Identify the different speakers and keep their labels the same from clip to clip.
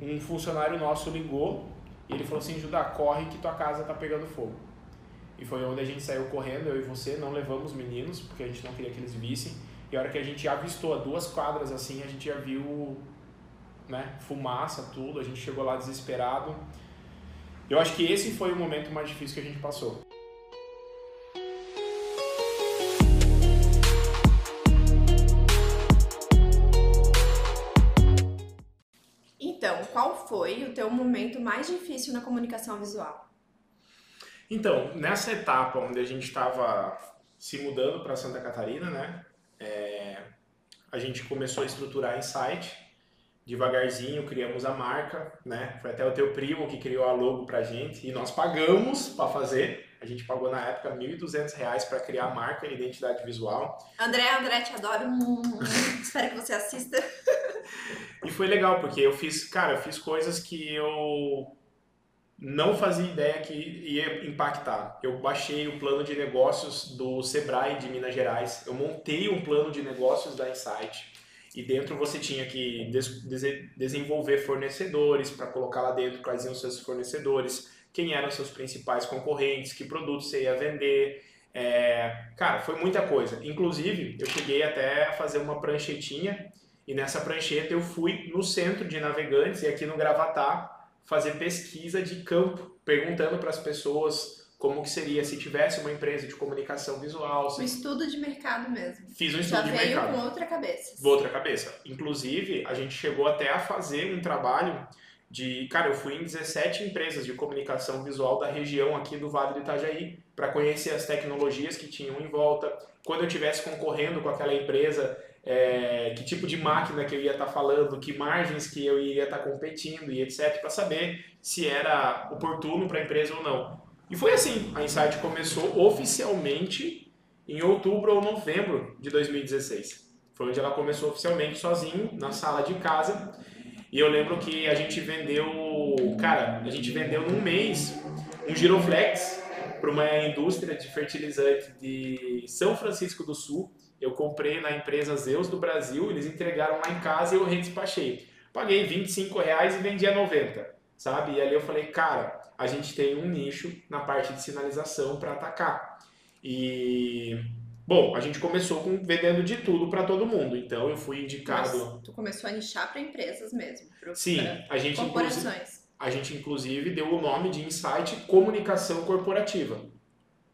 Speaker 1: um funcionário nosso ligou e ele falou assim, Judá, corre que tua casa tá pegando fogo. E foi onde a gente saiu correndo, eu e você, não levamos meninos, porque a gente não queria que eles vissem. E a hora que a gente avistou a duas quadras assim, a gente já viu né, fumaça, tudo, a gente chegou lá desesperado. Eu acho que esse foi o momento mais difícil que a gente passou.
Speaker 2: Foi o teu momento mais difícil na comunicação visual?
Speaker 1: Então, nessa etapa onde a gente estava se mudando para Santa Catarina, né? É, a gente começou a estruturar em site, devagarzinho criamos a marca, né? Foi até o teu primo que criou a logo pra gente e nós pagamos para fazer. A gente pagou na época R$ 1.200 para criar a marca e identidade visual.
Speaker 2: André, André, te adoro. Espero que você assista.
Speaker 1: e foi legal porque eu fiz, cara, eu fiz coisas que eu não fazia ideia que ia impactar. Eu baixei o plano de negócios do Sebrae de Minas Gerais, eu montei um plano de negócios da Insight e dentro você tinha que des desenvolver fornecedores para colocar lá dentro quais iam seus fornecedores, quem eram seus principais concorrentes, que produtos você ia vender. É... Cara, foi muita coisa. Inclusive, eu cheguei até a fazer uma pranchetinha e nessa prancheta eu fui no centro de navegantes e aqui no Gravatar fazer pesquisa de campo, perguntando para as pessoas como que seria se tivesse uma empresa de comunicação visual. Se...
Speaker 2: Um estudo de mercado mesmo.
Speaker 1: Fiz um estudo
Speaker 2: Já
Speaker 1: de
Speaker 2: veio
Speaker 1: mercado.
Speaker 2: com outra cabeça.
Speaker 1: Outra cabeça. Inclusive, a gente chegou até a fazer um trabalho de, cara, eu fui em 17 empresas de comunicação visual da região aqui do Vale do Itajaí para conhecer as tecnologias que tinham em volta. Quando eu estivesse concorrendo com aquela empresa, é, que tipo de máquina que eu ia estar tá falando, que margens que eu ia estar tá competindo e etc, para saber se era oportuno para a empresa ou não. E foi assim, a Insight começou oficialmente em outubro ou novembro de 2016. Foi onde ela começou oficialmente sozinho, na sala de casa. E eu lembro que a gente vendeu, cara, a gente vendeu num mês um Giroflex para uma indústria de fertilizante de São Francisco do Sul eu comprei na empresa Zeus do Brasil, eles entregaram lá em casa e eu redespachei. Paguei 25 reais e vendia 90, sabe? E ali eu falei, cara, a gente tem um nicho na parte de sinalização para atacar. E Bom, a gente começou com vendendo de tudo para todo mundo. Então eu fui indicado.
Speaker 2: Mas tu começou a nichar para empresas mesmo. Pro,
Speaker 1: Sim, a gente
Speaker 2: corporações.
Speaker 1: a gente inclusive deu o nome de Insight Comunicação Corporativa,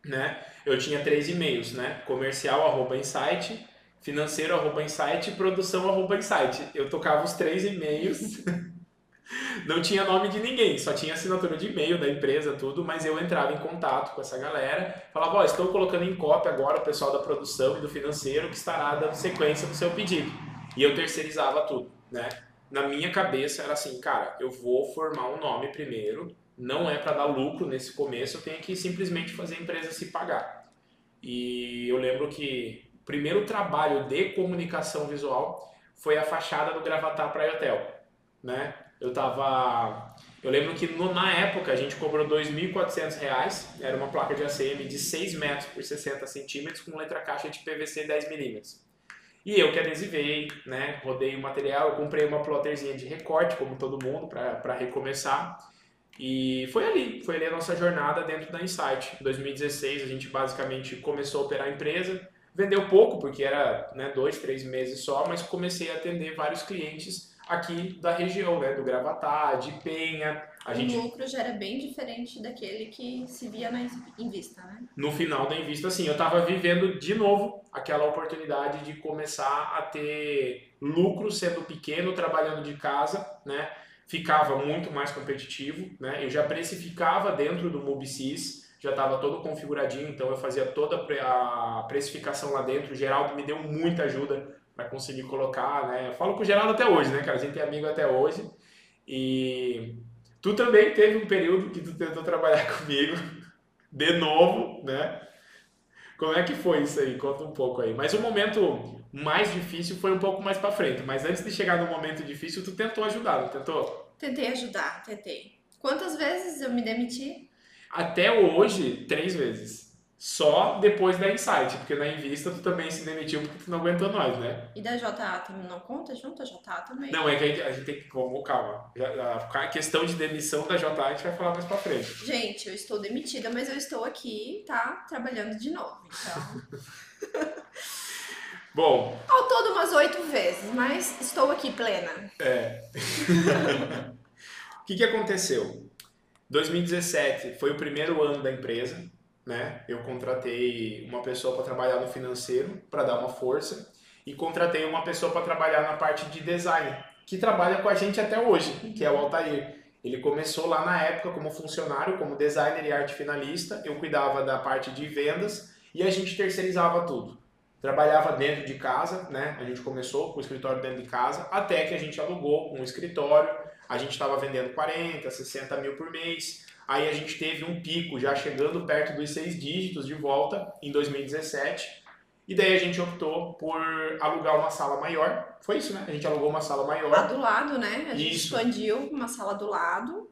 Speaker 1: né? Eu tinha três e-mails, né? Comercial arroba insight, financeiro arroba insight, produção arroba insight. Eu tocava os três e-mails. Não tinha nome de ninguém, só tinha assinatura de e-mail da empresa, tudo, mas eu entrava em contato com essa galera, falava, ó, oh, estou colocando em cópia agora o pessoal da produção e do financeiro que estará dando sequência no seu pedido. E eu terceirizava tudo, né? Na minha cabeça era assim, cara, eu vou formar um nome primeiro, não é para dar lucro nesse começo, eu tenho que simplesmente fazer a empresa se pagar. E eu lembro que o primeiro trabalho de comunicação visual foi a fachada do Gravatar Praia Hotel, né? Eu tava... Eu lembro que no, na época a gente cobrou R$ 2.400, era uma placa de ACM de 6 metros por 60 centímetros com letra caixa de PVC 10 milímetros. E eu que adesivei, né, rodei o material, eu comprei uma plotterzinha de recorte, como todo mundo, para recomeçar. E foi ali, foi ali a nossa jornada dentro da Insight. Em 2016 a gente basicamente começou a operar a empresa, vendeu pouco porque era né, dois, três meses só, mas comecei a atender vários clientes aqui da região, né, do Gravatá, de Penha.
Speaker 2: A o gente... lucro já era bem diferente daquele que se via na Invista, né?
Speaker 1: No final da Invista, sim, eu estava vivendo de novo aquela oportunidade de começar a ter lucro sendo pequeno, trabalhando de casa, né? Ficava muito mais competitivo, né? Eu já precificava dentro do MUBSIS, já estava todo configuradinho, então eu fazia toda a precificação lá dentro. O Geraldo me deu muita ajuda para conseguir colocar, né? Eu falo com o Geraldo até hoje, né, cara? A gente é amigo até hoje. E tu também teve um período que tu tentou trabalhar comigo de novo, né? Como é que foi isso aí? Conta um pouco aí. Mas o momento mais difícil foi um pouco mais para frente. Mas antes de chegar no momento difícil, tu tentou ajudar, não tentou?
Speaker 2: Tentei ajudar, tentei. Quantas vezes eu me demiti?
Speaker 1: Até hoje, três vezes. só depois da Insight, porque na Invista tu também se demitiu porque tu não aguentou nós, né?
Speaker 2: E da JA também não conta junto? A JA também?
Speaker 1: Não, é que a gente, a gente tem que. Calma, calma. A questão de demissão da JA a gente vai falar mais pra frente.
Speaker 2: Gente, eu estou demitida, mas eu estou aqui, tá? Trabalhando de novo. Então.
Speaker 1: Bom.
Speaker 2: Ao todo umas oito vezes, mas estou aqui plena.
Speaker 1: É. o que, que aconteceu? 2017 foi o primeiro ano da empresa né? Eu contratei uma pessoa para trabalhar no financeiro para dar uma força e contratei uma pessoa para trabalhar na parte de design, que trabalha com a gente até hoje, que é o Altair. Ele começou lá na época como funcionário, como designer e arte finalista. Eu cuidava da parte de vendas e a gente terceirizava tudo. Trabalhava dentro de casa, né? A gente começou com o escritório dentro de casa, até que a gente alugou um escritório. A gente estava vendendo 40, 60 mil por mês. Aí a gente teve um pico já chegando perto dos seis dígitos de volta em 2017. E daí a gente optou por alugar uma sala maior. Foi isso, né? A gente alugou uma sala maior.
Speaker 2: Lá do lado, né? A gente
Speaker 1: Isso.
Speaker 2: expandiu uma sala do lado.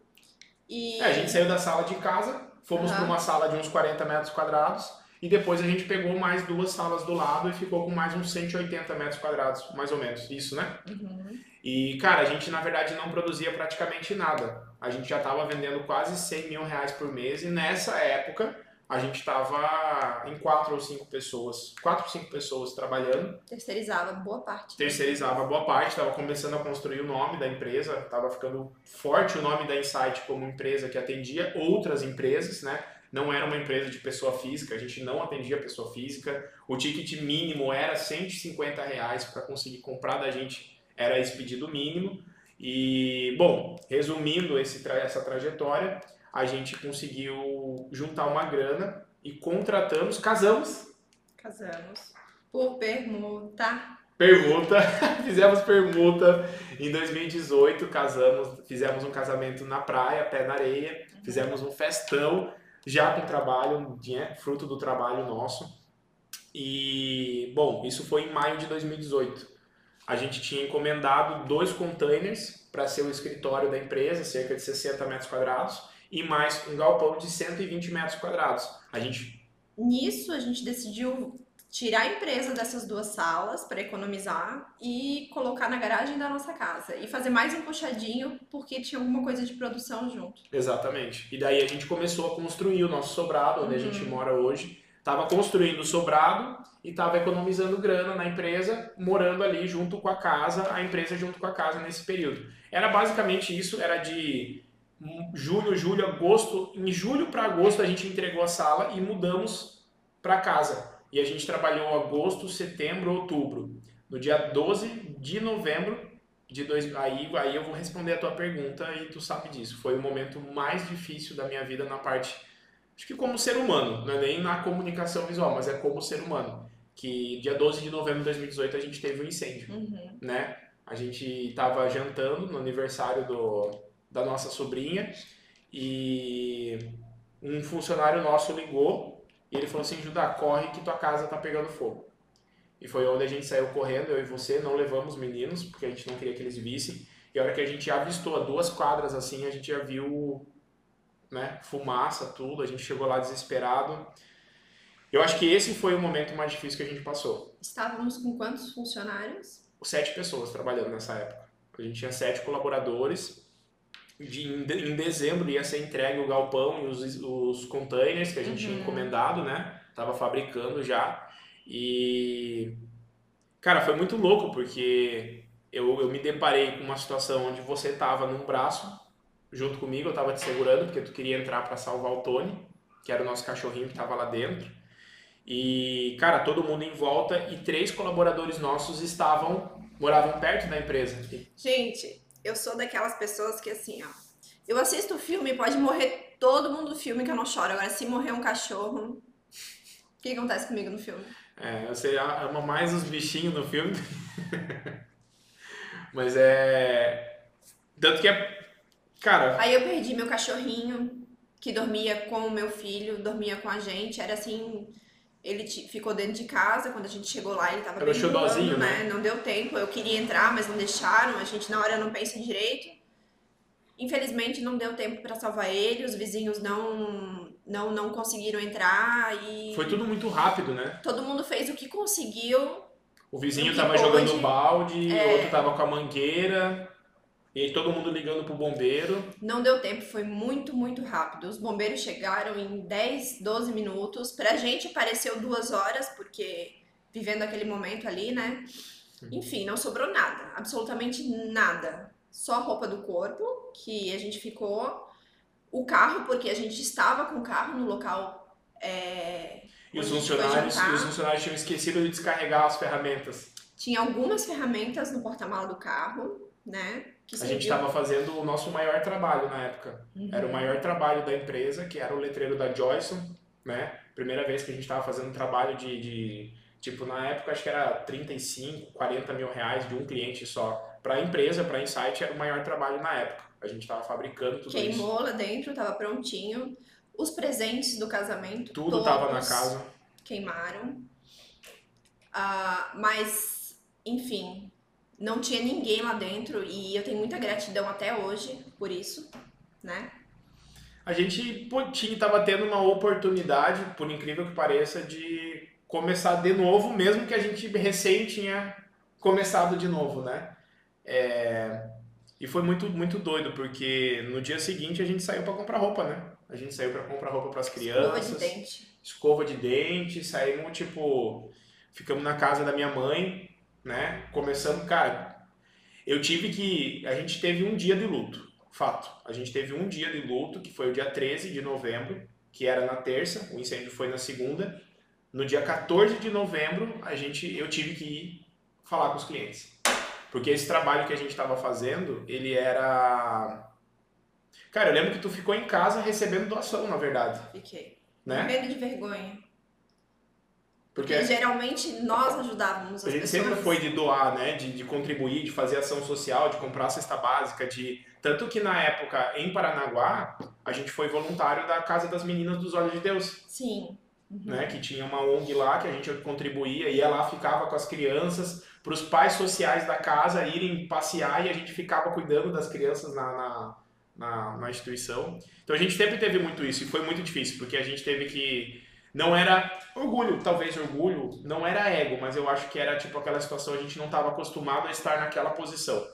Speaker 2: E
Speaker 1: É, a gente saiu da sala de casa, fomos
Speaker 2: Aham.
Speaker 1: para uma sala de uns 40 metros quadrados. E depois a gente pegou mais duas salas do lado e ficou com mais uns 180 metros quadrados, mais ou menos. Isso, né?
Speaker 2: Uhum.
Speaker 1: E, cara, a gente na verdade não produzia praticamente nada. A gente já estava vendendo quase 100 mil reais por mês e nessa época a gente estava em quatro ou cinco pessoas, quatro ou cinco pessoas trabalhando,
Speaker 2: terceirizava boa parte.
Speaker 1: terceirizava boa parte, estava começando a construir o nome da empresa, estava ficando forte o nome da Insight como empresa que atendia outras empresas, né? Não era uma empresa de pessoa física, a gente não atendia pessoa física. O ticket mínimo era 150 reais para conseguir comprar da gente, era esse pedido mínimo. E, bom, resumindo esse essa trajetória, a gente conseguiu juntar uma grana e contratamos, casamos,
Speaker 2: Casamos. Por permuta.
Speaker 1: permuta, fizemos permuta em 2018, casamos, fizemos um casamento na praia, pé na areia, fizemos um festão, já com trabalho, fruto do trabalho nosso. E, bom, isso foi em maio de 2018. A gente tinha encomendado dois containers para ser o escritório da empresa, cerca de 60 metros quadrados, e mais um galpão de 120 metros quadrados. A gente
Speaker 2: Nisso, a gente decidiu tirar a empresa dessas duas salas para economizar e colocar na garagem da nossa casa. E fazer mais um puxadinho porque tinha alguma coisa de produção junto.
Speaker 1: Exatamente. E daí a gente começou a construir o nosso sobrado, onde a
Speaker 2: Uhum.
Speaker 1: gente mora hoje. Tava construindo o sobrado e tava economizando grana na empresa, morando ali junto com a casa, a empresa junto com a casa nesse período. Era basicamente isso, era de julho, julho, agosto. Em julho para agosto a gente entregou a sala e mudamos para casa. E a gente trabalhou agosto, setembro, outubro. No dia 12 de novembro de dois, aí, aí eu vou responder a tua pergunta e tu sabe disso. Foi o momento mais difícil da minha vida na parte, acho que como ser humano, não é nem na comunicação visual, mas é como ser humano. Que dia 12 de novembro de 2018 a gente teve um incêndio,
Speaker 2: Uhum.
Speaker 1: né? A gente estava jantando no aniversário do, da nossa sobrinha e um funcionário nosso ligou e ele falou assim, Judá, corre que tua casa tá pegando fogo. E foi onde a gente saiu correndo, eu e você, não levamos meninos, porque a gente não queria que eles vissem. E a hora que a gente avistou a duas quadras assim, a gente já viu né, fumaça, tudo, a gente chegou lá desesperado. Eu acho que esse foi o momento mais difícil que a gente passou.
Speaker 2: Estávamos com quantos funcionários?
Speaker 1: Sete pessoas trabalhando nessa época. A gente tinha sete colaboradores. De, em, de- em dezembro ia ser entregue o galpão e os, os containers que a gente tinha
Speaker 2: Uhum.
Speaker 1: encomendado, né? Tava fabricando já. E. Cara, foi muito louco porque eu, eu me deparei com uma situação onde você tava num braço junto comigo, eu tava te segurando porque tu queria entrar para salvar o Tony, que era o nosso cachorrinho que tava lá dentro. E, cara, todo mundo em volta e três colaboradores nossos estavam, moravam perto da empresa.
Speaker 2: Gente, eu sou daquelas pessoas que assim, ó. Eu assisto o filme, pode morrer todo mundo do filme que eu não choro. Agora, se morrer um cachorro, o que acontece comigo no filme?
Speaker 1: É, você ama mais os bichinhos no filme. Mas é. Tanto que é. Cara,
Speaker 2: Aí eu perdi meu cachorrinho, que dormia com o meu filho, dormia com a gente. Era assim. Ele ficou dentro de casa, quando a gente chegou lá, ele tava bem
Speaker 1: xodózinho,
Speaker 2: voando, né? Não deu tempo, eu queria entrar, mas não deixaram, a gente na hora não pensa direito. Infelizmente não deu tempo para salvar ele, os vizinhos não, não não conseguiram entrar e
Speaker 1: Foi tudo muito rápido, né?
Speaker 2: todo mundo fez o que conseguiu.
Speaker 1: O vizinho tava
Speaker 2: pôde,
Speaker 1: jogando balde, o
Speaker 2: é.
Speaker 1: outro tava com a mangueira, e aí todo mundo ligando pro bombeiro.
Speaker 2: Não deu tempo, foi muito, muito rápido. Os bombeiros chegaram em 10, 12 minutos. Pra gente pareceu duas horas, porque vivendo aquele momento ali, né? Enfim, não sobrou nada, absolutamente nada. Só a roupa do corpo, que a gente ficou. O carro, porque a gente estava com o carro no local. é,
Speaker 1: E os funcionários, os funcionários tinham esquecido de descarregar as ferramentas.
Speaker 2: Tinha algumas ferramentas no porta-mala do carro, né? Que
Speaker 1: A gente estava fazendo o nosso maior trabalho na época.
Speaker 2: Uhum.
Speaker 1: Era o maior trabalho da empresa, que era o letreiro da Joyson, né? Primeira vez que a gente estava fazendo trabalho de, de- Tipo, na época acho que era 35, 40 mil reais de um cliente só. Para a empresa, para a Insight, era o maior trabalho na época. A gente estava fabricando tudo isso.
Speaker 2: Queimou lá dentro, tava prontinho. Os presentes do casamento.
Speaker 1: Tudo estava na casa.
Speaker 2: Queimaram. Ah, mas, enfim, não tinha ninguém lá dentro e eu tenho muita gratidão até hoje por isso, né?
Speaker 1: A gente tinha, tava tendo uma oportunidade, por incrível que pareça, de começar de novo, mesmo que a gente recém tinha começado de novo, né? É, E foi muito, muito doido, porque no dia seguinte a gente saiu para comprar roupa, né? A gente saiu para comprar roupa para as
Speaker 2: Escova
Speaker 1: crianças,
Speaker 2: de dente.
Speaker 1: escova de dente, saímos tipo, ficamos na casa da minha mãe, né? Começamos, cara, eu tive que, a gente teve um dia de luto, fato. A gente teve um dia de luto, que foi o dia 13 de novembro, que era na terça, o incêndio foi na segunda. No dia 14 de novembro, a gente, eu tive que ir falar com os clientes. Porque esse trabalho que a gente estava fazendo, ele era Cara, eu lembro que tu ficou em casa recebendo doação, na verdade,
Speaker 2: Fiquei.
Speaker 1: né?
Speaker 2: Morrendo de vergonha.
Speaker 1: Porque
Speaker 2: Porque geralmente nós ajudávamos
Speaker 1: A
Speaker 2: as
Speaker 1: gente
Speaker 2: pessoas.
Speaker 1: sempre foi de doar, né? De, de contribuir, de fazer ação social, de comprar cesta básica, de. Tanto que na época, em Paranaguá, a gente foi voluntário da Casa das Meninas dos Olhos de Deus,
Speaker 2: Sim. Uhum.
Speaker 1: né? Que tinha uma ONG lá que a gente contribuía, ia lá, ficava com as crianças, para os pais sociais da casa irem passear e a gente ficava cuidando das crianças na, na, na, na instituição. Então a gente sempre teve muito isso e foi muito difícil, porque a gente teve que. Não era orgulho, talvez orgulho, não era ego, mas eu acho que era tipo aquela situação, a gente não estava acostumado a estar naquela posição.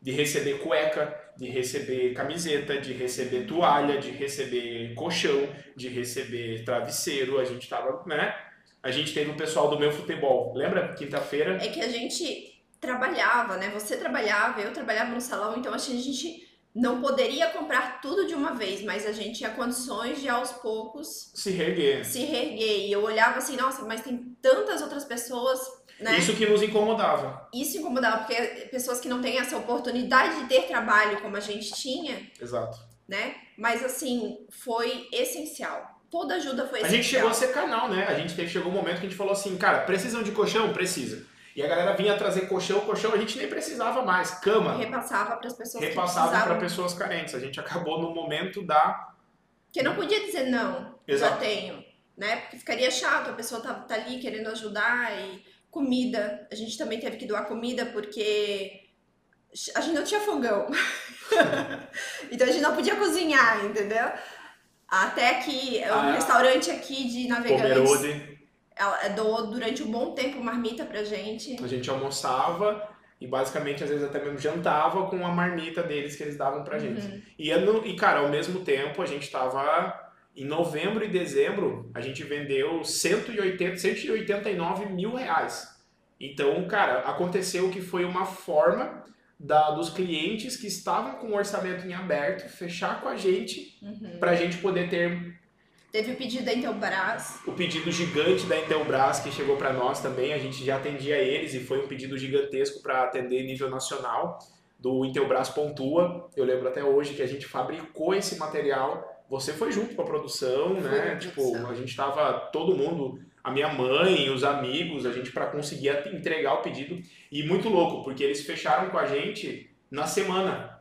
Speaker 1: De receber cueca, de receber camiseta, de receber toalha, de receber colchão, de receber travesseiro, a gente tava, né? A gente teve o pessoal do meu futebol, lembra? Quinta-feira,
Speaker 2: É que a gente trabalhava, né? Você trabalhava, eu trabalhava no salão, então a gente não poderia comprar tudo de uma vez, mas a gente tinha condições de aos poucos
Speaker 1: se reerguer.
Speaker 2: se reerguer. E eu olhava assim, nossa, mas tem tantas outras pessoas, né?
Speaker 1: Isso que nos incomodava.
Speaker 2: Isso incomodava, porque pessoas que não têm essa oportunidade de ter trabalho como a gente tinha,
Speaker 1: Exato.
Speaker 2: né? Mas assim, foi essencial. Toda ajuda foi
Speaker 1: A
Speaker 2: essencial.
Speaker 1: gente chegou a ser canal, né? A gente teve, chegou um momento que a gente falou assim, cara, precisam de colchão? Precisa. E a galera vinha trazer colchão, colchão a gente nem precisava mais. Cama,
Speaker 2: Repassava para as pessoas
Speaker 1: repassava
Speaker 2: que
Speaker 1: para pessoas carentes. A gente acabou no momento da.
Speaker 2: Porque não podia dizer não, já
Speaker 1: Exato.
Speaker 2: tenho, né? Porque ficaria chato, a pessoa tá, tá ali querendo ajudar e comida. A gente também teve que doar comida porque a gente não tinha fogão. então a gente não podia cozinhar, entendeu? Até que um
Speaker 1: Ah,
Speaker 2: restaurante aqui de Navegantes
Speaker 1: Pomerode.
Speaker 2: Ela doou durante um bom tempo marmita pra gente.
Speaker 1: A gente almoçava e basicamente às vezes até mesmo jantava com a marmita deles que eles davam pra gente.
Speaker 2: Uhum.
Speaker 1: E, é e, cara, ao mesmo tempo, a gente tava. Em novembro e dezembro, a gente vendeu 180, 189 mil reais. Então, cara, aconteceu que foi uma forma da, dos clientes que estavam com o orçamento em aberto fechar com a gente
Speaker 2: Uhum.
Speaker 1: pra gente poder ter
Speaker 2: Teve o pedido da Intelbras.
Speaker 1: o pedido gigante da Intelbras que chegou para nós também. A gente já atendia eles e foi um pedido gigantesco para atender nível nacional do Intelbras Pontua. Eu lembro até hoje que a gente fabricou esse material. Você foi junto com a produção,
Speaker 2: Fui
Speaker 1: né? Tipo,
Speaker 2: produção.
Speaker 1: a gente tava todo mundo, a minha mãe, os amigos, a gente para conseguir entregar o pedido. E muito louco, porque eles fecharam com a gente na semana.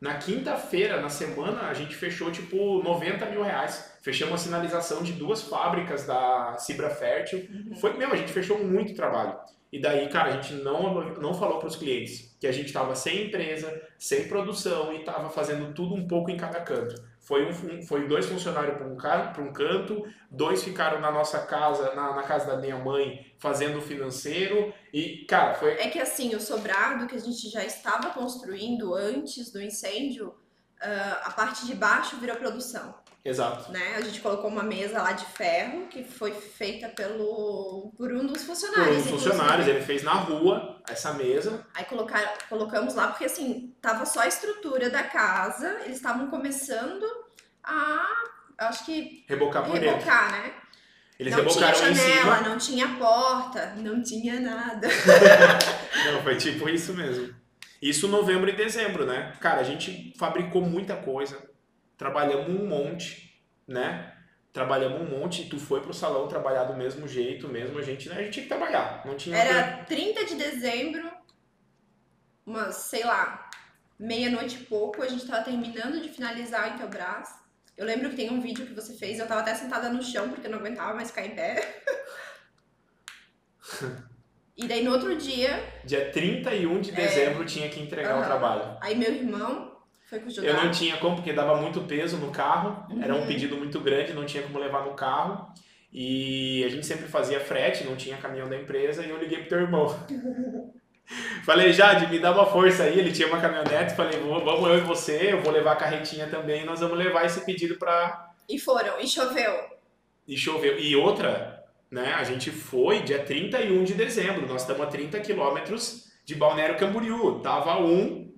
Speaker 1: Na quinta-feira, na semana, a gente fechou tipo 90 mil reais. Fechamos a sinalização de duas fábricas da Cibra Fértil.
Speaker 2: Uhum.
Speaker 1: Foi mesmo, a gente fechou muito trabalho. E daí, cara, a gente não, não falou para os clientes que a gente estava sem empresa, sem produção e estava fazendo tudo um pouco em cada canto. Foi, um, foi dois funcionários para um, um canto, dois ficaram na nossa casa, na, na casa da minha mãe, fazendo o financeiro. E, cara, foi.
Speaker 2: É que assim, o sobrado que a gente já estava construindo antes do incêndio, ah, a parte de baixo virou produção.
Speaker 1: Exato.
Speaker 2: Né? A gente colocou uma mesa lá de ferro que foi feita pelo por um dos
Speaker 1: Por
Speaker 2: funcionários.
Speaker 1: uns
Speaker 2: inclusive.
Speaker 1: funcionários, ele fez na rua essa mesa.
Speaker 2: Aí colocar, colocamos lá porque assim, tava só a estrutura da casa, eles estavam começando a, acho que
Speaker 1: Rebocar por dentro.
Speaker 2: rebocar, né?
Speaker 1: Eles
Speaker 2: não tinha janela, não tinha porta, não tinha nada.
Speaker 1: Não, foi tipo isso mesmo. Isso novembro e dezembro, né? Cara, a gente fabricou muita coisa, trabalhamos um monte, né? Trabalhamos um monte, tu foi pro salão trabalhar do mesmo jeito mesmo, a gente, né? A gente tinha que trabalhar, não tinha
Speaker 2: Era 30 de dezembro, umas, sei lá, meia-noite e pouco, a gente tava terminando de finalizar em Teobras. Eu lembro que tem um vídeo que você fez, eu tava até sentada no chão porque eu não aguentava mais ficar em pé. E daí no outro dia,
Speaker 1: Dia 31 de dezembro tinha que entregar o
Speaker 2: Aham.
Speaker 1: trabalho.
Speaker 2: aí meu irmão foi com o Judá.
Speaker 1: Eu não tinha como, porque dava muito peso no carro, era um
Speaker 2: Uhum.
Speaker 1: pedido muito grande, não tinha como levar no carro. E a gente sempre fazia frete, não tinha caminhão da empresa, e eu liguei pro teu irmão. falei, Jade, me dá uma força aí. Ele tinha uma caminhonete, falei, "Vou- vamos eu e você, eu vou levar a carretinha também, e nós vamos levar esse pedido pra.
Speaker 2: E foram, e choveu.
Speaker 1: E choveu. E outra, né? A gente foi dia 31 de dezembro, nós estamos a 30 quilômetros de Balneário Camboriú. Tava um.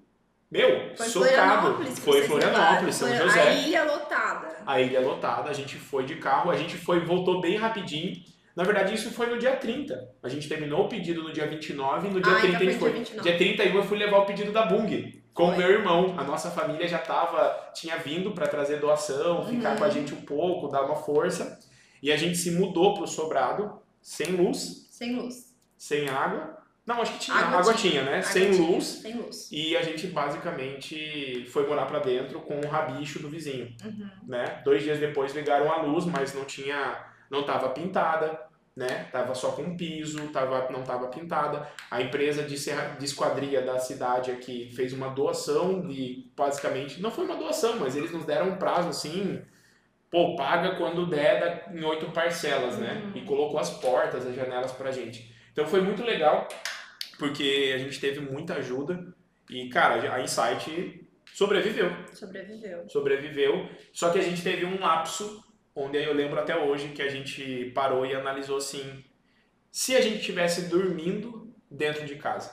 Speaker 1: Meu,
Speaker 2: Foi
Speaker 1: socado.
Speaker 2: Florianópolis.
Speaker 1: Foi Florianópolis, São. José
Speaker 2: A ilha lotada.
Speaker 1: a ilha lotada, a gente foi de carro, a gente foi, voltou bem rapidinho. Na verdade, isso foi no dia 30. A gente terminou o pedido no dia 29 e no dia
Speaker 2: Ah,
Speaker 1: 30 a
Speaker 2: então
Speaker 1: gente
Speaker 2: foi dia 29.
Speaker 1: Dia 31 eu fui levar o pedido da Bung com o meu irmão. A nossa família já tava, tinha vindo para trazer doação, ficar
Speaker 2: Uhum.
Speaker 1: com a gente um pouco, dar uma força. E a gente se mudou pro sobrado, sem luz,
Speaker 2: Sem luz.
Speaker 1: sem água. Não, acho que tinha.
Speaker 2: Água
Speaker 1: Água,
Speaker 2: tinha.
Speaker 1: né?
Speaker 2: Água
Speaker 1: sem
Speaker 2: tinha,
Speaker 1: luz.
Speaker 2: Sem luz.
Speaker 1: E a gente basicamente foi morar pra dentro com o rabicho do vizinho,
Speaker 2: Uhum.
Speaker 1: né? Dois dias depois ligaram a luz, mas não tinha, não tava pintada, né? Tava só com piso, tava, não tava pintada. A empresa de, serra, de esquadria da cidade aqui fez uma doação de, basicamente, não foi uma doação, mas eles nos deram um prazo assim, pô, paga quando der em oito parcelas, né?
Speaker 2: Uhum.
Speaker 1: E colocou as portas, as janelas pra gente. Então foi muito legal, porque a gente teve muita ajuda e, cara, a Insight sobreviveu.
Speaker 2: Sobreviveu.
Speaker 1: Sobreviveu. Só que a gente teve um lapso, onde eu lembro até hoje que a gente parou e analisou assim: se a gente estivesse dormindo dentro de casa,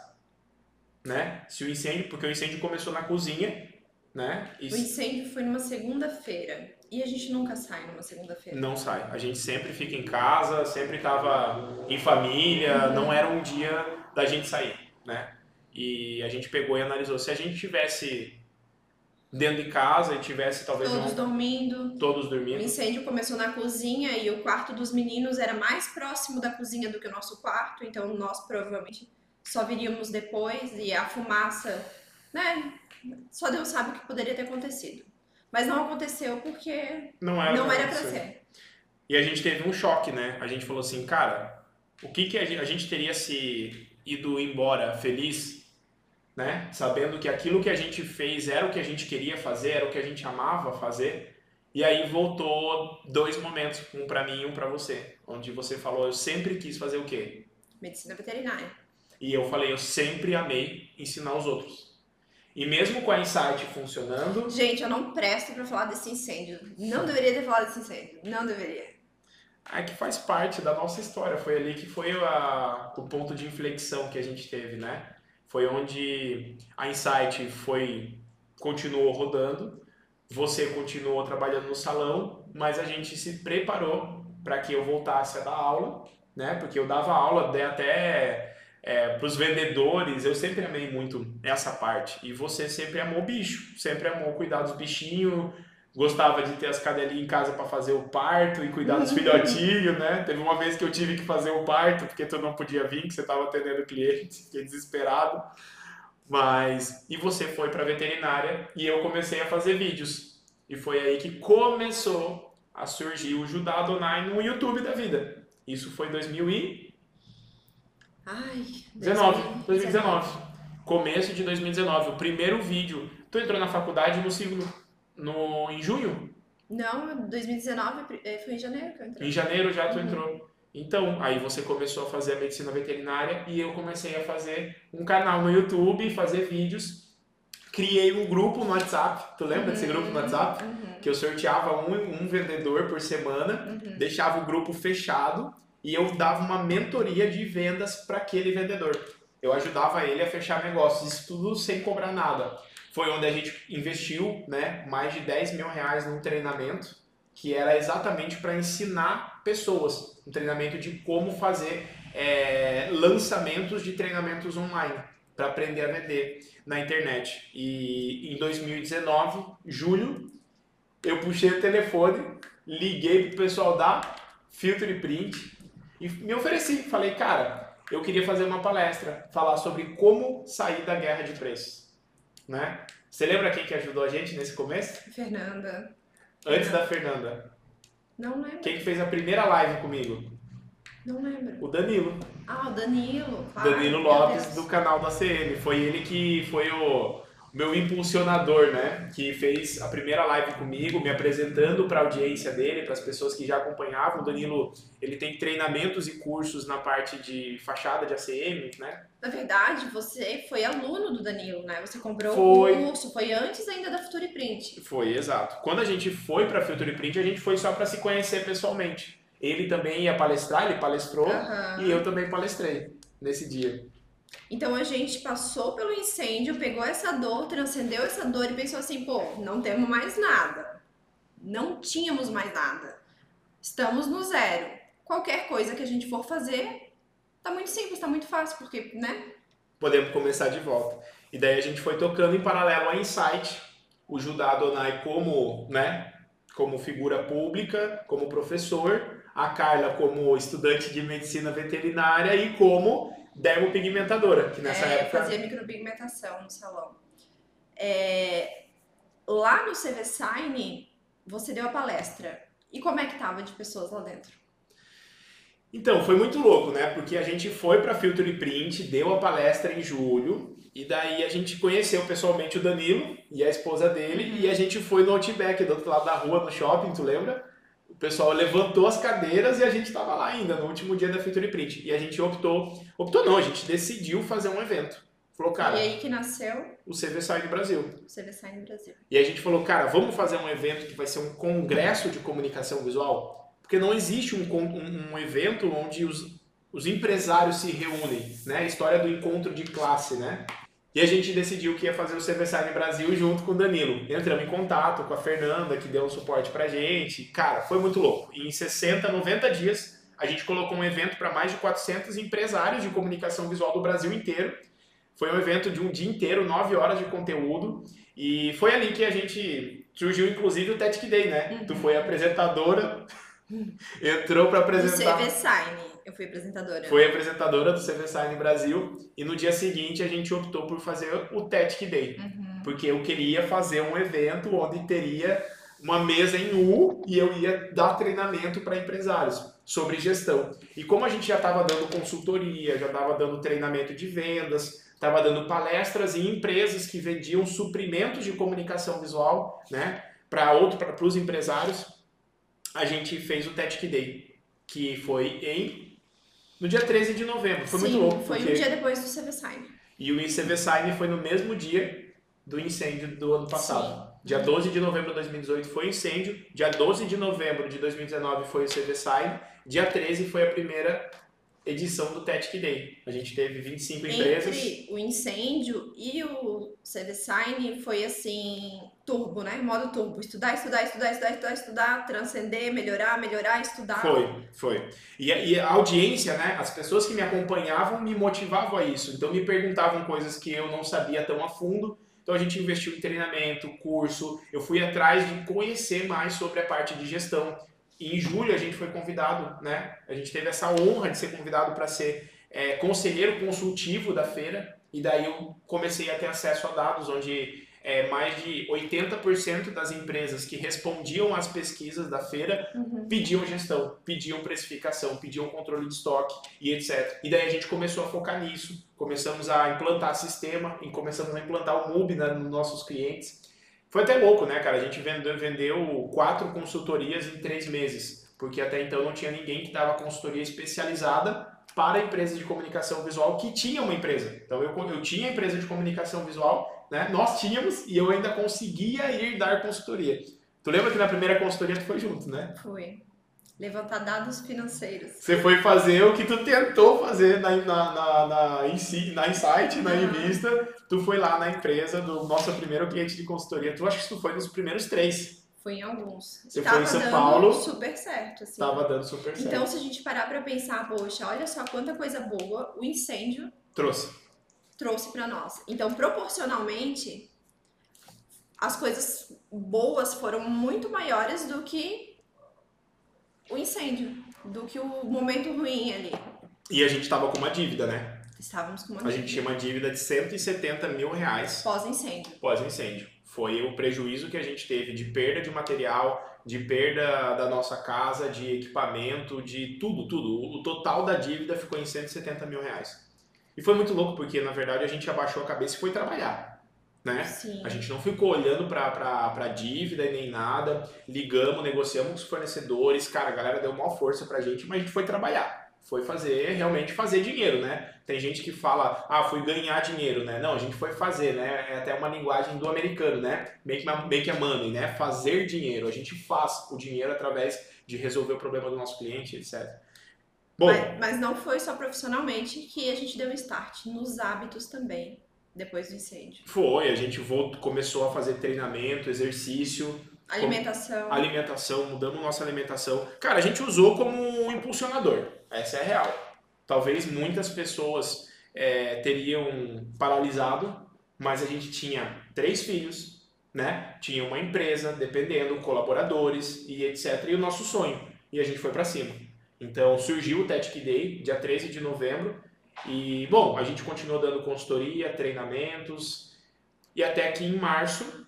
Speaker 1: né? Se o incêndio, porque o incêndio começou na cozinha, né? E
Speaker 2: O incêndio foi numa segunda-feira. E a gente nunca sai numa segunda-feira.
Speaker 1: não sai. A gente sempre fica em casa, sempre estava em família, não era um dia da gente sair, né? E a gente pegou e analisou. Se a gente tivesse dentro de casa e tivesse talvez
Speaker 2: Todos
Speaker 1: um-
Speaker 2: dormindo.
Speaker 1: todos
Speaker 2: O
Speaker 1: dormindo,
Speaker 2: incêndio começou na cozinha e o quarto dos meninos era mais próximo da cozinha do que o nosso quarto, então nós provavelmente só viríamos depois e a fumaça, né? Só Deus sabe o que poderia ter acontecido. Mas não aconteceu porque
Speaker 1: não era,
Speaker 2: não era
Speaker 1: acontecer.
Speaker 2: ser.
Speaker 1: E a gente teve um choque, né? A gente falou assim, cara, o que que a gente teria se ido embora feliz, né? Sabendo que aquilo que a gente fez era o que a gente queria fazer, era o que a gente amava fazer. E aí voltou dois momentos, um pra mim e um pra você, onde você falou, eu sempre quis fazer o quê?
Speaker 2: Medicina veterinária.
Speaker 1: E eu falei, eu sempre amei ensinar os outros. E mesmo com a Insight funcionando,
Speaker 2: Gente, eu não presto pra falar desse incêndio. Não deveria ter falado desse incêndio. Não deveria.
Speaker 1: É que faz parte da nossa história. Foi ali que foi a- o ponto de inflexão que a gente teve, né? Foi onde a Insight foi continuou rodando, você continuou trabalhando no salão, mas a gente se preparou para que eu voltasse a dar aula, né? Porque eu dava aula até para os vendedores, eu sempre amei muito essa parte. E você sempre amou bicho, sempre amou cuidar dos bichinhos, gostava de ter as cadelinhas em casa para fazer o parto e cuidar dos filhotinhos, né? Teve uma vez que eu tive que fazer o parto porque tu não podia vir, que você estava atendendo cliente, fiquei desesperado. Mas e você foi para veterinária e eu comecei a fazer vídeos. E foi aí que começou a surgir o Judá Adonai no YouTube da vida. Isso foi em 2019.
Speaker 2: Ai,
Speaker 1: 2019. Começo de 2019. O primeiro vídeo. Tu entrou na faculdade no segundo. No, em junho?
Speaker 2: Não, 2019 eh, foi em janeiro que eu entrei.
Speaker 1: Em janeiro já tu uhum. entrou. Então, aí você começou a fazer a medicina veterinária e eu comecei a fazer um canal no YouTube, fazer vídeos. Criei um grupo no WhatsApp, tu lembra uhum, desse grupo no WhatsApp? Uhum. Que eu sorteava um, um vendedor por semana, uhum. deixava o grupo fechado e eu dava uma mentoria de vendas para aquele vendedor. Eu ajudava ele a fechar negócios, isso tudo sem cobrar nada. Foi onde a gente investiu né, mais de 10 mil reais num treinamento que era exatamente para ensinar pessoas, um treinamento de como fazer é, lançamentos de treinamentos online para aprender a vender na internet. E em 2019, julho, eu puxei o telefone, liguei pro pessoal da Filter Print e me ofereci. Falei, cara, eu queria fazer uma palestra, falar sobre como sair da guerra de preços, né? Você lembra quem que ajudou a gente nesse começo?
Speaker 2: Fernanda.
Speaker 1: Antes da Fernanda.
Speaker 2: Não lembro.
Speaker 1: Quem que fez a primeira live comigo?
Speaker 2: Não lembro.
Speaker 1: O Danilo.
Speaker 2: Ah, o Danilo.
Speaker 1: Danilo Lopes do canal da CM. Foi ele que foi o meu impulsionador, né? Que fez a primeira live comigo, me apresentando para a audiência dele, para as pessoas que já acompanhavam. O Danilo, ele tem treinamentos e cursos na parte de fachada de ACM, né?
Speaker 2: Na verdade, você foi aluno do Danilo, né? Você comprou
Speaker 1: foi.
Speaker 2: o curso, foi antes ainda da Future Print.
Speaker 1: Foi, exato. Quando a gente foi para a Future Print, a gente foi só para se conhecer pessoalmente. Ele também ia palestrar, ele palestrou, uhum. e eu também palestrei nesse dia.
Speaker 2: Então a gente passou pelo incêndio, pegou essa dor, transcendeu essa dor e pensou assim: pô, não temos mais nada. Não tínhamos mais nada. Estamos no zero. Qualquer coisa que a gente for fazer, tá muito simples, tá muito fácil, porque, né?
Speaker 1: Podemos começar de volta. E daí a gente foi tocando em paralelo a Insight, o Judá Adonai como, né, como figura pública, como professor, a Carla como estudante de medicina veterinária e como dermopigmentadora, que nessa é, época...
Speaker 2: fazia micropigmentação no salão. É, lá no CV Sign, você deu a palestra. E como é que tava de pessoas lá dentro?
Speaker 1: Então, foi muito louco, né? Porque a gente foi para Filter e Print, deu a palestra em julho, e daí a gente conheceu pessoalmente o Danilo e a esposa dele, uhum. e a gente foi no Outback, do outro lado da rua, no shopping, tu lembra? O pessoal levantou as cadeiras e a gente estava lá ainda, no último dia da Future Print. E a gente optou, optou não, a gente decidiu fazer um evento. Falou, cara.
Speaker 2: E aí que nasceu?
Speaker 1: O CV Sign Brasil.
Speaker 2: O CV Sign Brasil.
Speaker 1: E a gente falou, cara, vamos fazer um evento que vai ser um congresso de comunicação visual? Porque não existe um, um, um evento onde os, os empresários se reúnem, né? A história do encontro de classe, né? E a gente decidiu que ia fazer o CVSI Brasil junto com o Danilo. Entramos em contato com a Fernanda, que deu um suporte pra gente. Cara, foi muito louco. Em 60, 90 dias, a gente colocou um evento para mais de 400 empresários de comunicação visual do Brasil inteiro. Foi um evento de um dia inteiro, 9 horas de conteúdo. E foi ali que a gente surgiu, inclusive, o Tech Day, né? Uhum. Tu foi apresentadora, entrou para apresentar.
Speaker 2: O CV Sign. Eu fui apresentadora.
Speaker 1: Foi apresentadora do CV Sign Brasil e no dia seguinte a gente optou por fazer o Tech Day. Uhum. Porque eu queria fazer um evento onde teria uma mesa em U e eu ia dar treinamento para empresários sobre gestão. E como a gente já estava dando consultoria, já estava dando treinamento de vendas, estava dando palestras em empresas que vendiam suprimentos de comunicação visual, né, para outro para os empresários, a gente fez o Tech Day, que foi em no dia 13 de novembro. Foi
Speaker 2: Sim,
Speaker 1: muito louco.
Speaker 2: Foi
Speaker 1: porque...
Speaker 2: um dia depois do CV Sign.
Speaker 1: E o CV Sign foi no mesmo dia do incêndio do ano passado. Sim. Dia 12 de novembro de 2018 foi o incêndio. Dia 12 de novembro de 2019 foi o CV Sign. Dia 13 foi a primeira edição do Tech Day. A gente teve 25
Speaker 2: Entre
Speaker 1: empresas.
Speaker 2: Entre o incêndio e o CV Sign foi assim, turbo, né? Modo turbo. Estudar, estudar, estudar, estudar, estudar, estudar, transcender, melhorar, melhorar, estudar.
Speaker 1: Foi, foi. E, e a audiência, né? As pessoas que me acompanhavam me motivavam a isso. Então me perguntavam coisas que eu não sabia tão a fundo. Então a gente investiu em treinamento, curso. Eu fui atrás de conhecer mais sobre a parte de gestão. E em julho a gente foi convidado, né? A gente teve essa honra de ser convidado para ser é, conselheiro consultivo da feira. E daí eu comecei a ter acesso a dados onde é, mais de 80% das empresas que respondiam às pesquisas da feira
Speaker 2: Uhum.
Speaker 1: pediam gestão, pediam precificação, pediam controle de estoque e etc. E daí a gente começou a focar nisso, começamos a implantar sistema e começamos a implantar o MUB né, nos nossos clientes. Foi até louco, né, cara? A gente vendeu, vendeu quatro consultorias em três meses, porque até então não tinha ninguém que dava consultoria especializada para empresas de comunicação visual que tinha uma empresa. Então eu, eu tinha empresa de comunicação visual, né? Nós tínhamos e eu ainda conseguia ir dar consultoria. Tu lembra que na primeira consultoria tu foi junto, né?
Speaker 2: Foi. Levantar dados financeiros.
Speaker 1: Você foi fazer o que tu tentou fazer na, na, na, na, na Insight, na. Invista. Tu foi lá na empresa do nosso primeiro cliente de consultoria. Tu acha que tu foi nos primeiros três.
Speaker 2: Fui em alguns.
Speaker 1: Você
Speaker 2: Tava
Speaker 1: foi em São
Speaker 2: dando
Speaker 1: Paulo.
Speaker 2: super certo, assim.
Speaker 1: Tava dando super certo.
Speaker 2: Então, se a gente parar pra pensar, poxa, olha só quanta coisa boa o incêndio
Speaker 1: Trouxe.
Speaker 2: trouxe pra nós. Então, proporcionalmente, as coisas boas foram muito maiores do que o incêndio, do que o momento ruim ali.
Speaker 1: E a gente tava com uma dívida, né?
Speaker 2: Estávamos com uma
Speaker 1: A gente tinha uma dívida de 170 mil reais
Speaker 2: pós-incêndio.
Speaker 1: pós-incêndio. Foi o prejuízo que a gente teve de perda de material, de perda da nossa casa, de equipamento, de tudo, tudo. O total da dívida ficou em 170 mil reais. E foi muito louco, porque na verdade a gente abaixou a cabeça e foi trabalhar, né?
Speaker 2: Sim.
Speaker 1: A gente não ficou olhando pra dívida e nem nada, ligamos, negociamos com os fornecedores, cara, a galera deu maior força pra gente, mas a gente foi trabalhar. Foi fazer, realmente fazer dinheiro, né? Tem gente que fala, ah, fui ganhar dinheiro, né? Não, a gente foi fazer, né? É até uma linguagem do americano, né? Make, ma- make a money, né? Fazer dinheiro. A gente faz o dinheiro através de resolver o problema do nosso cliente, etc. Bom,
Speaker 2: Mas, mas não foi só profissionalmente que a gente deu um start, nos hábitos também, depois do incêndio.
Speaker 1: foi, a gente voltou, começou a fazer treinamento, exercício,
Speaker 2: Alimentação.
Speaker 1: alimentação, mudamos nossa alimentação. Cara, a gente usou como um impulsionador. Essa é a real. Talvez muitas pessoas é, teriam paralisado, mas a gente tinha três filhos, né? Tinha uma empresa dependendo, colaboradores e etc. E o nosso sonho. E a gente foi pra cima. Então surgiu o Tech Day, dia 13 de novembro. E, bom, a gente continuou dando consultoria, treinamentos. E até que em março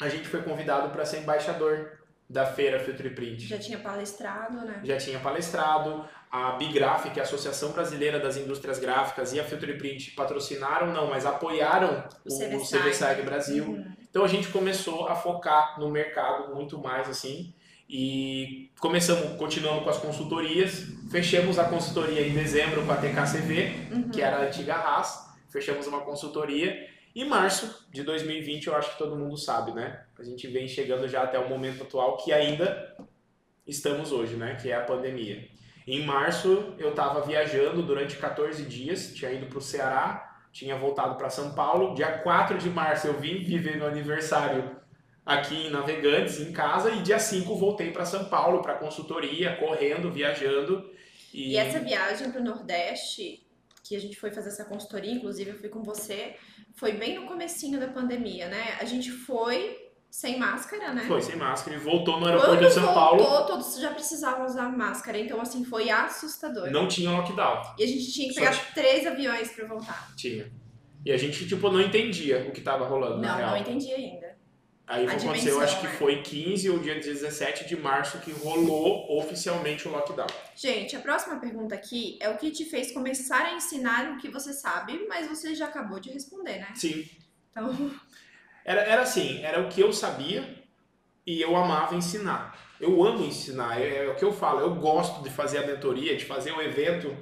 Speaker 1: a gente foi convidado para ser embaixador da feira Filtro e Print.
Speaker 2: Já tinha palestrado, né?
Speaker 1: Já tinha palestrado, a Bigraf, que é a Associação Brasileira das Indústrias Gráficas, e a Filtro e Print patrocinaram, não, mas apoiaram
Speaker 2: O
Speaker 1: o,
Speaker 2: CVSAG.
Speaker 1: Brasil.
Speaker 2: Uhum.
Speaker 1: Então a gente começou a focar no mercado muito mais assim e começamos, continuamos com as consultorias, fechamos a consultoria em dezembro com a TKCV,
Speaker 2: Uhum.
Speaker 1: que era a antiga Haas, fechamos uma consultoria. Em março de 2020, eu acho que todo mundo sabe, né? A gente vem chegando já até o momento atual que ainda estamos hoje, né? Que é a pandemia. Em março, eu estava viajando durante 14 dias, tinha ido para o Ceará, tinha voltado para São Paulo. Dia 4 de março, eu vim viver meu aniversário aqui em Navegantes, em casa, e dia 5 voltei para São Paulo, para consultoria, correndo, viajando. E,
Speaker 2: E essa viagem pro Nordeste, que a gente foi fazer essa consultoria, inclusive eu fui com você, foi bem no comecinho da pandemia, né? A gente foi sem máscara, né?
Speaker 1: foi sem máscara e voltou no aeroporto
Speaker 2: Quando
Speaker 1: de São Paulo.
Speaker 2: voltou, todos já precisavam usar máscara, então assim, foi assustador.
Speaker 1: Não tinha lockdown.
Speaker 2: E a gente tinha que
Speaker 1: Só
Speaker 2: pegar três aviões pra voltar.
Speaker 1: Tinha. E a gente, tipo, não entendia o que tava rolando, na
Speaker 2: Não,
Speaker 1: real.
Speaker 2: não entendi ainda.
Speaker 1: Aí foi aconteceu, acho que
Speaker 2: né?
Speaker 1: foi 15 ou dia 17 de março que rolou oficialmente o lockdown.
Speaker 2: Gente, a próxima pergunta aqui é o que te fez começar a ensinar o que você sabe, mas você já acabou de responder, né?
Speaker 1: Sim.
Speaker 2: Então,
Speaker 1: Era, era assim, era o que eu sabia e eu amava ensinar. Eu amo ensinar, é, é o que eu falo, eu gosto de fazer a mentoria, de fazer o evento.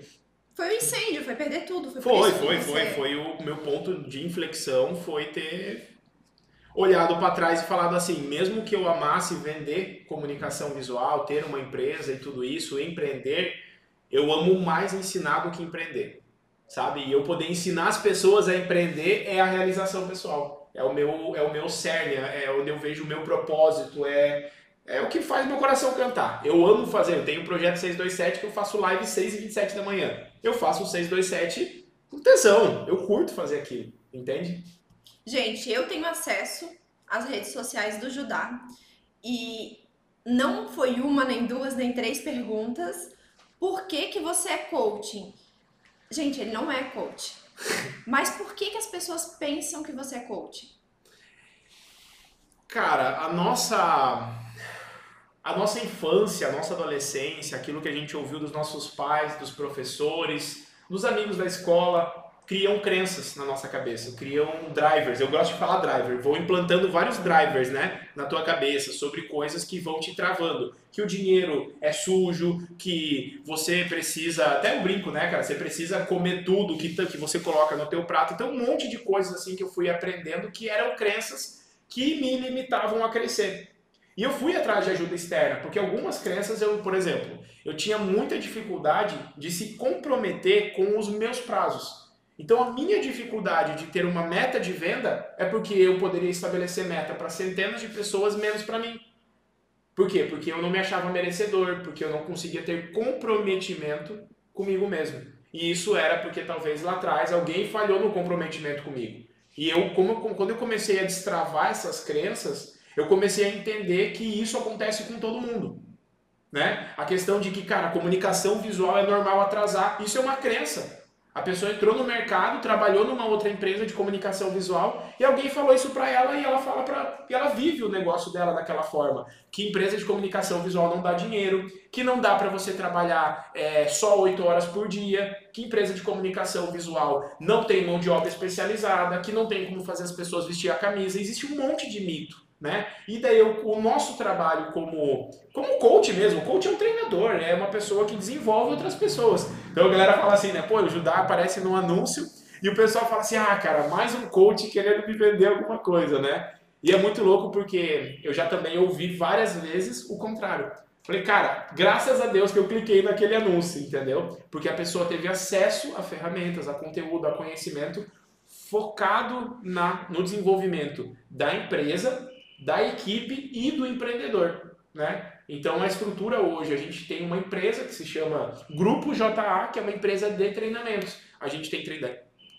Speaker 2: foi o incêndio, foi perder tudo. Foi,
Speaker 1: Foi, foi, foi, foi o meu ponto de inflexão, foi ter olhado para trás e falado assim, mesmo que eu amasse vender comunicação visual, ter uma empresa e tudo isso, empreender, eu amo mais ensinar do que empreender, sabe? E eu poder ensinar as pessoas a empreender é a realização pessoal, é o meu, é o meu cerne, é onde eu vejo o meu propósito, é é o que faz meu coração cantar. Eu amo fazer, eu tenho um projeto 627 que eu faço live 6 e 27 da manhã. Eu faço o 627 com tesão, eu curto fazer aquilo, entende?
Speaker 2: Gente, eu tenho acesso às redes sociais do Judá e não foi uma, nem duas, nem três perguntas. Por que, que você é coaching? Gente, ele não é coach. Mas por que, que as pessoas pensam que você é coach?
Speaker 1: Cara, a nossa a nossa infância, a nossa adolescência, aquilo que a gente ouviu dos nossos pais, dos professores, dos amigos da escola, criam crenças na nossa cabeça, criam drivers. Eu gosto de falar driver, vou implantando vários drivers, né, na tua cabeça sobre coisas que vão te travando, que o dinheiro é sujo, que você precisa, até eu brinco, né, cara, você precisa comer tudo que que você coloca no teu prato. Então um monte de coisas assim que eu fui aprendendo que eram crenças que me limitavam a crescer. E eu fui atrás de ajuda externa, porque algumas crenças eu, por exemplo, eu tinha muita dificuldade de se comprometer com os meus prazos. Então a minha dificuldade de ter uma meta de venda é porque eu poderia estabelecer meta para centenas de pessoas menos para mim. Por quê? Porque eu não me achava merecedor, porque eu não conseguia ter comprometimento comigo mesmo. E isso era porque talvez lá atrás alguém falhou no comprometimento comigo. E eu, como, quando eu comecei a destravar essas crenças, eu comecei a entender que isso acontece com todo mundo. Né? A questão de que, cara, comunicação visual é normal atrasar, isso é uma crença. A pessoa entrou no mercado, trabalhou numa outra empresa de comunicação visual e alguém falou isso para ela e ela fala para ela vive o negócio dela daquela forma, que empresa de comunicação visual não dá dinheiro, que não dá para você trabalhar é, só 8 horas por dia, que empresa de comunicação visual não tem mão de obra especializada, que não tem como fazer as pessoas vestir a camisa. Existe um monte de mito. Né? E daí o nosso trabalho como, como coach mesmo, o coach é um treinador, é uma pessoa que desenvolve outras pessoas. Então a galera fala assim, né? Pô, o Judá aparece num anúncio e o pessoal fala assim, ah, cara, mais um coach querendo me vender alguma coisa, né? E é muito louco porque eu já também ouvi várias vezes o contrário. Falei, cara, graças a Deus que eu cliquei naquele anúncio, entendeu? Porque a pessoa teve acesso a ferramentas, a conteúdo, a conhecimento focado na, no desenvolvimento da empresa da equipe e do empreendedor, né? Então, a estrutura hoje, a gente tem uma empresa que se chama Grupo JA, que é uma empresa de treinamentos. A gente tem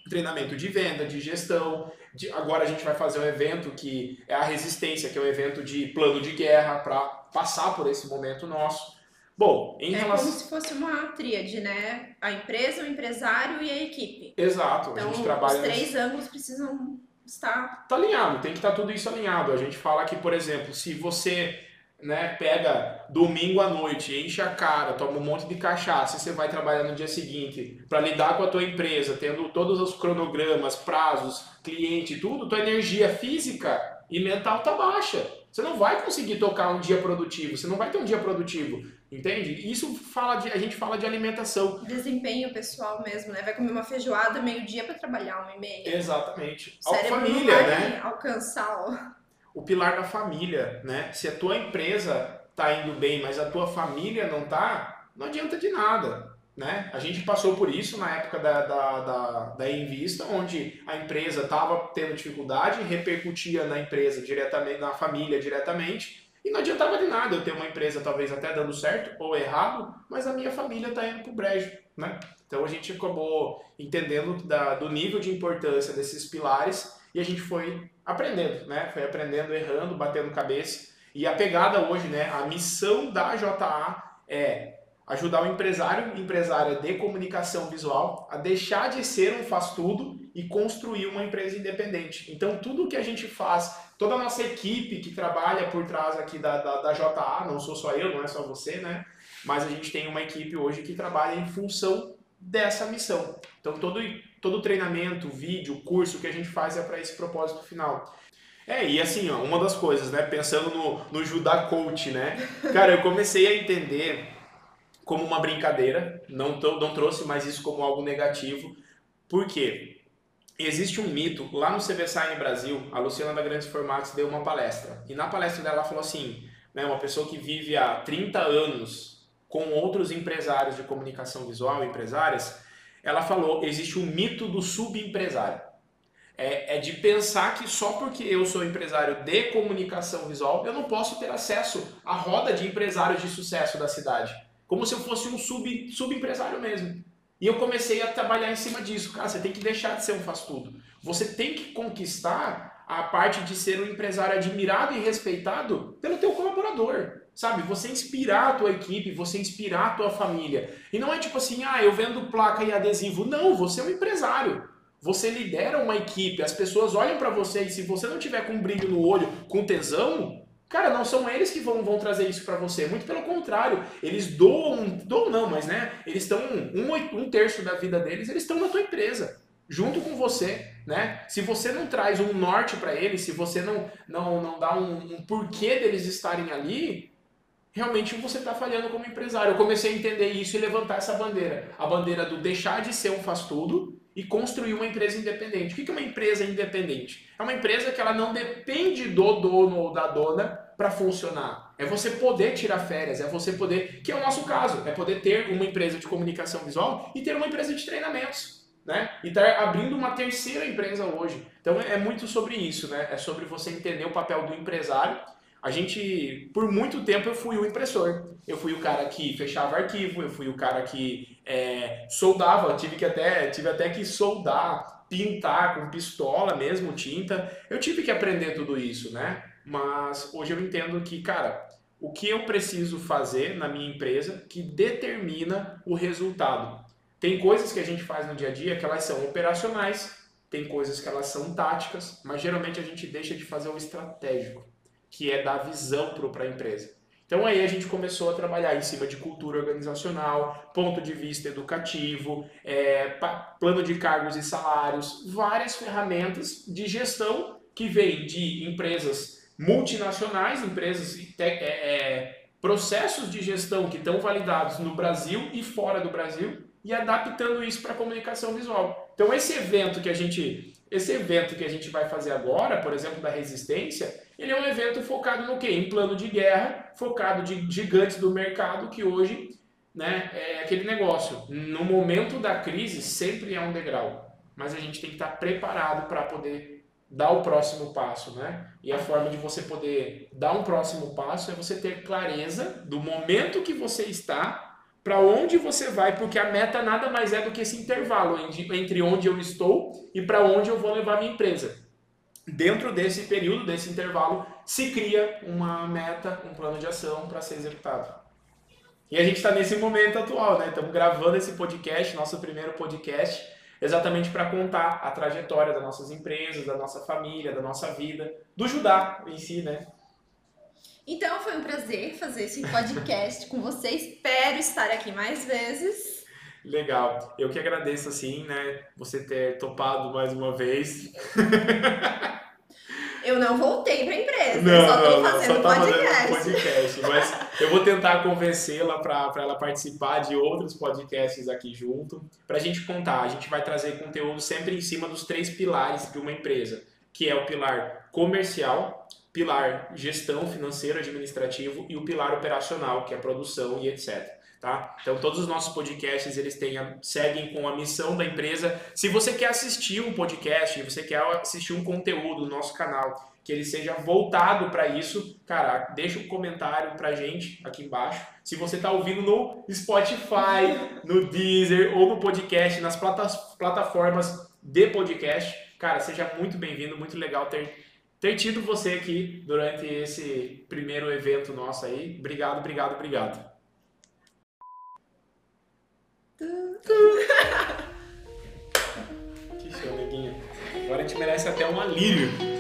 Speaker 1: treinamento de venda, de gestão. De, agora a gente vai fazer um evento que é a Resistência, que é um evento de plano de guerra para passar por esse momento nosso. Bom, em
Speaker 2: é
Speaker 1: relação...
Speaker 2: como se fosse uma tríade, né? A empresa, o empresário e a equipe.
Speaker 1: Exato.
Speaker 2: Então,
Speaker 1: a gente trabalha
Speaker 2: os três nesse... ângulos precisam está.
Speaker 1: Tá alinhado, tem que estar tá tudo isso alinhado. A gente fala que, por exemplo, se você né, pega domingo à noite, enche a cara, toma um monte de cachaça e você vai trabalhar no dia seguinte para lidar com a tua empresa, tendo todos os cronogramas, prazos, cliente, tudo, tua energia física e mental tá baixa. Você não vai conseguir tocar um dia produtivo, você não vai ter um dia produtivo, entende? Isso fala de, a gente fala de alimentação.
Speaker 2: Desempenho pessoal mesmo, né? Vai comer uma feijoada meio-dia para trabalhar uma e meia.
Speaker 1: Exatamente.
Speaker 2: A família, né? Alcançar
Speaker 1: o... o pilar da família, né? Se a tua empresa tá indo bem, mas a tua família não tá, não adianta de nada. Né? A gente passou por isso na época da, da, da, da Invista, onde a empresa estava tendo dificuldade, repercutia na empresa diretamente, na família diretamente, e não adiantava de nada eu ter uma empresa talvez até dando certo ou errado, mas a minha família está indo para o brejo. Né? Então a gente acabou entendendo da, do nível de importância desses pilares e a gente foi aprendendo, né? foi aprendendo, errando, batendo cabeça. E a pegada hoje, né? a missão da JA é ajudar o empresário, empresária de comunicação visual a deixar de ser um faz-tudo e construir uma empresa independente. Então, tudo que a gente faz, toda a nossa equipe que trabalha por trás aqui da, da, da JA, não sou só eu, não é só você, né? Mas a gente tem uma equipe hoje que trabalha em função dessa missão. Então, todo, todo treinamento, vídeo, curso que a gente faz é para esse propósito final. É, e assim, ó, uma das coisas, né? Pensando no, no Judá Coach, né? Cara, eu comecei a entender como uma brincadeira, não, não trouxe mais isso como algo negativo. Por quê? Existe um mito, lá no CBSign Brasil, a Luciana da Grandes Formatos deu uma palestra. E na palestra dela ela falou assim, né, uma pessoa que vive há 30 anos com outros empresários de comunicação visual, empresárias, ela falou, existe um mito do subempresário. É, é de pensar que só porque eu sou empresário de comunicação visual, eu não posso ter acesso à roda de empresários de sucesso da cidade como se eu fosse um sub, subempresário mesmo. E eu comecei a trabalhar em cima disso. Cara, você tem que deixar de ser um faz-tudo. Você tem que conquistar a parte de ser um empresário admirado e respeitado pelo teu colaborador. Sabe? Você inspirar a tua equipe, você inspirar a tua família. E não é tipo assim, ah, eu vendo placa e adesivo. Não, você é um empresário. Você lidera uma equipe, as pessoas olham para você e se você não tiver com brilho no olho, com tesão, Cara, não são eles que vão, vão trazer isso para você. Muito pelo contrário. Eles doam, doam não, mas né? Eles estão um, um terço da vida deles, eles estão na tua empresa, junto com você, né? Se você não traz um norte para eles, se você não, não, não dá um, um porquê deles estarem ali, realmente você está falhando como empresário. Eu comecei a entender isso e levantar essa bandeira. A bandeira do deixar de ser um faz-tudo e construir uma empresa independente. O que é uma empresa independente? É uma empresa que ela não depende do dono ou da dona para funcionar. É você poder tirar férias, é você poder, que é o nosso caso, é poder ter uma empresa de comunicação visual e ter uma empresa de treinamentos. Né? E estar tá abrindo uma terceira empresa hoje. Então é muito sobre isso, né? É sobre você entender o papel do empresário a gente, por muito tempo, eu fui o impressor. Eu fui o cara que fechava arquivo, eu fui o cara que é, soldava, tive que até, tive até que soldar, pintar com pistola mesmo, tinta. Eu tive que aprender tudo isso, né? Mas hoje eu entendo que, cara, o que eu preciso fazer na minha empresa que determina o resultado. Tem coisas que a gente faz no dia a dia que elas são operacionais, tem coisas que elas são táticas, mas geralmente a gente deixa de fazer o estratégico que é dar visão para a empresa. Então aí a gente começou a trabalhar em cima de cultura organizacional, ponto de vista educativo, é, plano de cargos e salários, várias ferramentas de gestão que vêm de empresas multinacionais, empresas é, é, processos de gestão que estão validados no Brasil e fora do Brasil e adaptando isso para a comunicação visual. Então esse evento que a gente esse evento que a gente vai fazer agora, por exemplo, da resistência, ele é um evento focado no quê? Em plano de guerra, focado de gigantes do mercado que hoje né, é aquele negócio. No momento da crise sempre é um degrau, mas a gente tem que estar preparado para poder dar o próximo passo, né? E a forma de você poder dar um próximo passo é você ter clareza do momento que você está para onde você vai, porque a meta nada mais é do que esse intervalo entre onde eu estou e para onde eu vou levar minha empresa. Dentro desse período, desse intervalo, se cria uma meta, um plano de ação para ser executado. E a gente está nesse momento atual, né? Estamos gravando esse podcast, nosso primeiro podcast, exatamente para contar a trajetória das nossas empresas, da nossa família, da nossa vida, do Judá em si, né?
Speaker 2: Então foi um prazer fazer esse podcast com você. Espero estar aqui mais vezes.
Speaker 1: Legal. Eu que agradeço, assim, né? Você ter topado mais uma vez.
Speaker 2: Eu não voltei para a empresa, não, só estou fazendo só tá podcast.
Speaker 1: Fazendo podcast. Mas eu vou tentar convencê-la para ela participar de outros podcasts aqui junto, para a gente contar. A gente vai trazer conteúdo sempre em cima dos três pilares de uma empresa, que é o pilar comercial, pilar gestão financeiro administrativo e o pilar operacional, que é produção e etc. Tá? Então todos os nossos podcasts eles têm, seguem com a missão da empresa. Se você quer assistir um podcast, você quer assistir um conteúdo no nosso canal que ele seja voltado para isso, cara, deixa um comentário pra gente aqui embaixo. Se você está ouvindo no Spotify, no Deezer ou no podcast, nas plataformas de podcast, cara, seja muito bem-vindo, muito legal ter ter tido você aqui durante esse primeiro evento nosso aí. Obrigado, obrigado, obrigado. Que show, neguinha. Agora a gente merece até um alívio.